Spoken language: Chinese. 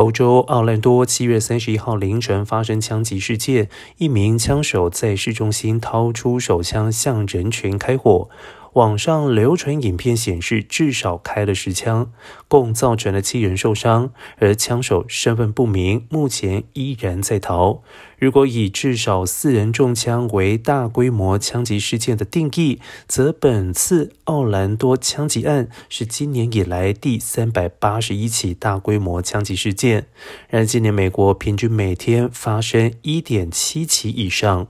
欧洲奥兰多七月三十一号凌晨发生枪击事件，一名枪手在市中心掏出手枪向人群开火。网上流传影片显示，至少开了十枪，共造成了七人受伤，而枪手身份不明，目前依然在逃。如果以至少四人中枪为大规模枪击事件的定义，则本次奥兰多枪击案是今年以来第三百八十一起大规模枪击事件。然而，今年美国平均每天发生一点七起以上。